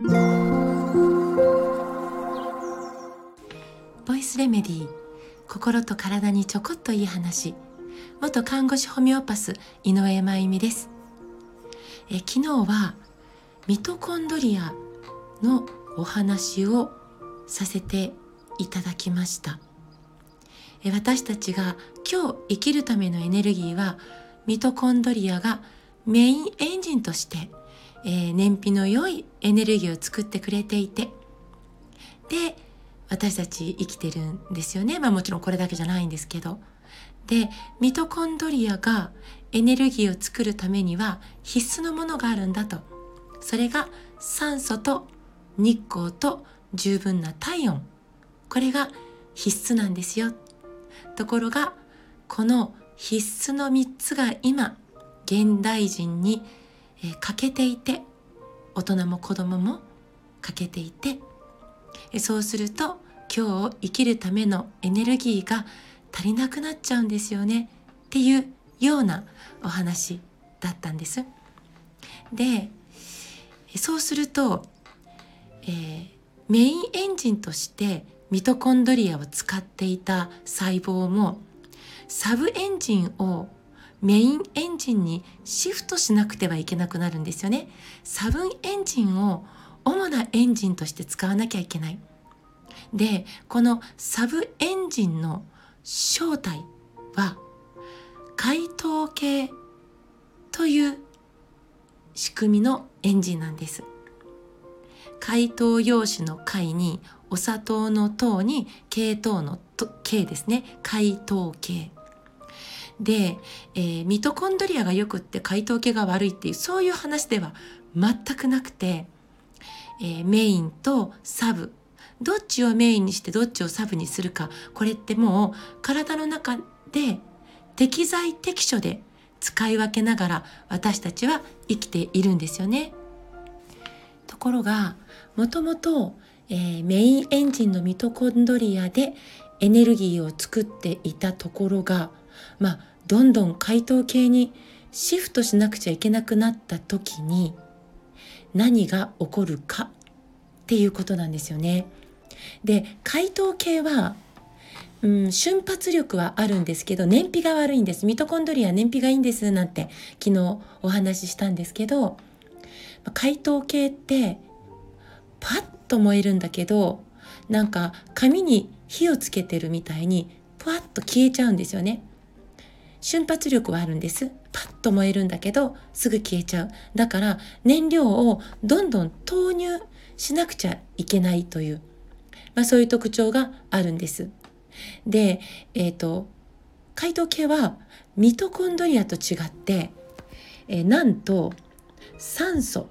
ボイスレメディー心と体にちょこっといい話。元看護師ホメオパス井上真由美です。え昨日はミトコンドリアのお話をさせていただきました。え私たちが今日生きるためのエネルギーはミトコンドリアがメインエンジンとして、えー、燃費の良いエネルギーを作ってくれていて。で私たち生きてるんですよね。まあもちろんこれだけじゃないんですけど。でミトコンドリアがエネルギーを作るためには必須のものがあるんだと。それが酸素と日光と十分な体温。これが必須なんですよ。ところがこの必須の3つが今現代人に、え欠けていて大人も子供も欠けていてえそうすると今日を生きるためのエネルギーが足りなくなっちゃうんですよねっていうようなお話だったんです。でそうすると、えー、メインエンジンとしてミトコンドリアを使っていた細胞もサブエンジンをメインエンジンにシフトしなくてはいけなくなるんですよね。サブエンジンを主なエンジンとして使わなきゃいけない。で、このサブエンジンの正体は解凍系という仕組みのエンジンなんです。解凍用紙の解にお砂糖の糖に系糖の系ですね。解凍系。で、えー、ミトコンドリアがよくって解凍系が悪いっていうそういう話では全くなくて、えー、メインとサブどっちをメインにしてどっちをサブにするかこれってもう体の中で適材適所で使い分けながら私たちは生きているんですよね。ところがもともと、えー、メインエンジンのミトコンドリアでエネルギーを作っていたところがまあどんどん解凍系にシフトしなくちゃいけなくなった時に何が起こるかっていうことなんですよね。で解凍系は、うん、瞬発力はあるんですけど燃費が悪いんですミトコンドリア燃費がいいんですなんて昨日お話ししたんですけど解凍系ってパッと燃えるんだけどなんか紙に火をつけてるみたいにパッと消えちゃうんですよね。瞬発力はあるんです。パッと燃えるんだけどすぐ消えちゃう。だから燃料をどんどん投入しなくちゃいけないという、まあ、そういう特徴があるんです。で、えっ、ー、と、解凍系はミトコンドリアと違って、えー、なんと酸素、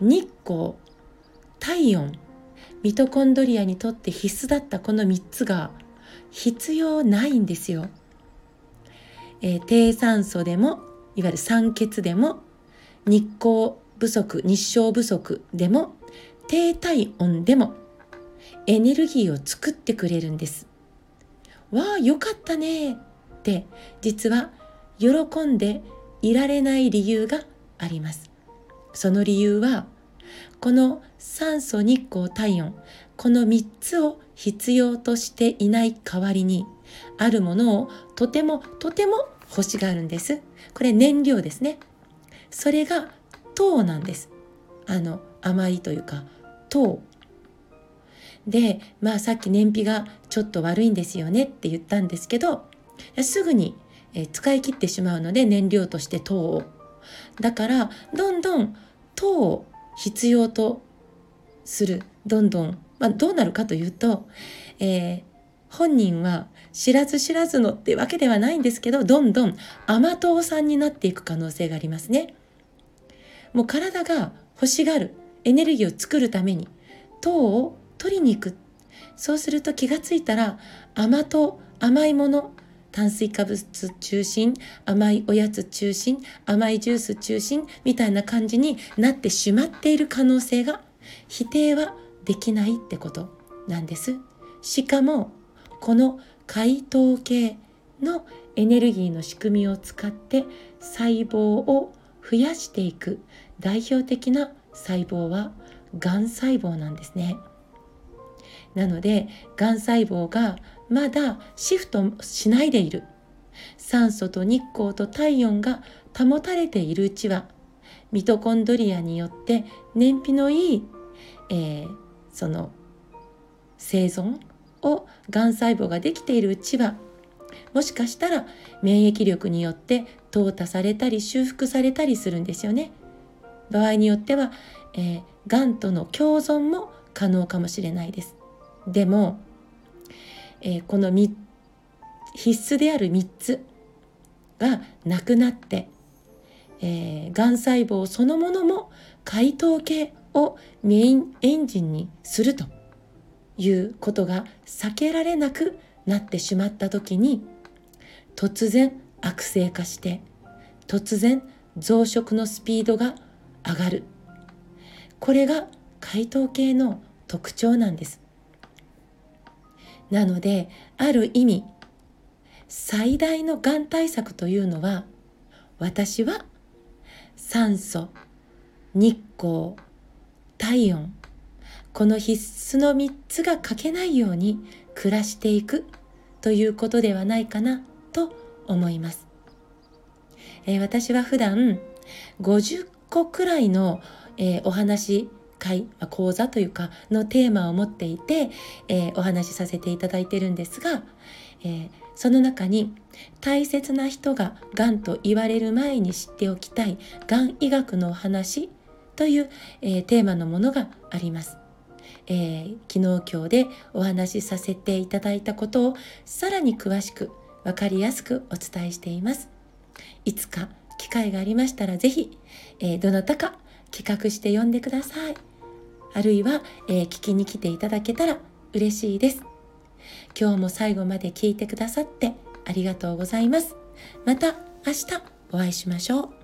日光、体温、ミトコンドリアにとって必須だったこの3つが必要ないんですよ。えー、低酸素でもいわゆる酸欠でも日光不足日照不足でも低体温でもエネルギーを作ってくれるんです。わあよかったねって実は喜んでいられない理由があります。その理由はこの酸素日光体温この3つを必要としていない代わりにあるものをとてもとても欲しがるんです。これ燃料ですね。それが糖なんです。あの甘いというか糖。でまあさっき燃費がちょっと悪いんですよねって言ったんですけどすぐに使い切ってしまうので燃料として糖を。だからどんどん糖を必要とするどんどん、まあ、どうなるかというと、えー、本人は知らず知らずのってわけではないんですけどどんどん甘党さんになっていく可能性がありますね。もう体が欲しがるエネルギーを作るために糖を取りに行くそうすると気がついたら甘党甘いもの炭水化物中心甘いおやつ中心甘いジュース中心みたいな感じになってしまっている可能性が否定はできないってことなんです。しかもこの解凍系のエネルギーの仕組みを使って細胞を増やしていく代表的な細胞はがん細胞なんですね。なのでがん細胞がまだシフトしないでいる酸素と日光と体温が保たれているうちはミトコンドリアによって燃費のいい、えー、その生存をがん細胞ができているうちはもしかしたら免疫力によって淘汰されたり修復されたりするんですよね。場合によっては、えー、がんとの共存も可能かもしれないです。でも、えー、この必須である3つがなくなって、えー、がん細胞そのものも解糖系をメインエンジンにするということが避けられなくなってしまった時に突然悪性化して突然増殖のスピードが上がる。これが解糖系の特徴なんです。なのである意味最大のがん対策というのは私は酸素日光体温この必須の3つが欠けないように暮らしていくということではないかなと思います。えー、私は普段50個くらいの、えー、お話会、まあ、講座というかのテーマを持っていて、えー、お話しさせていただいてるんですが、えー、その中に大切な人ががんと言われる前に知っておきたいがん医学のお話という、えー、テーマのものがあります。えー、昨日今日でお話しさせていただいたことをさらに詳しく分かりやすくお伝えしています。いつか機会がありましたらぜひ、えー、どなたか企画して呼んでください。あるいは、えー、聞きに来ていただけたら嬉しいです。今日も最後まで聞いてくださってありがとうございます。また明日お会いしましょう。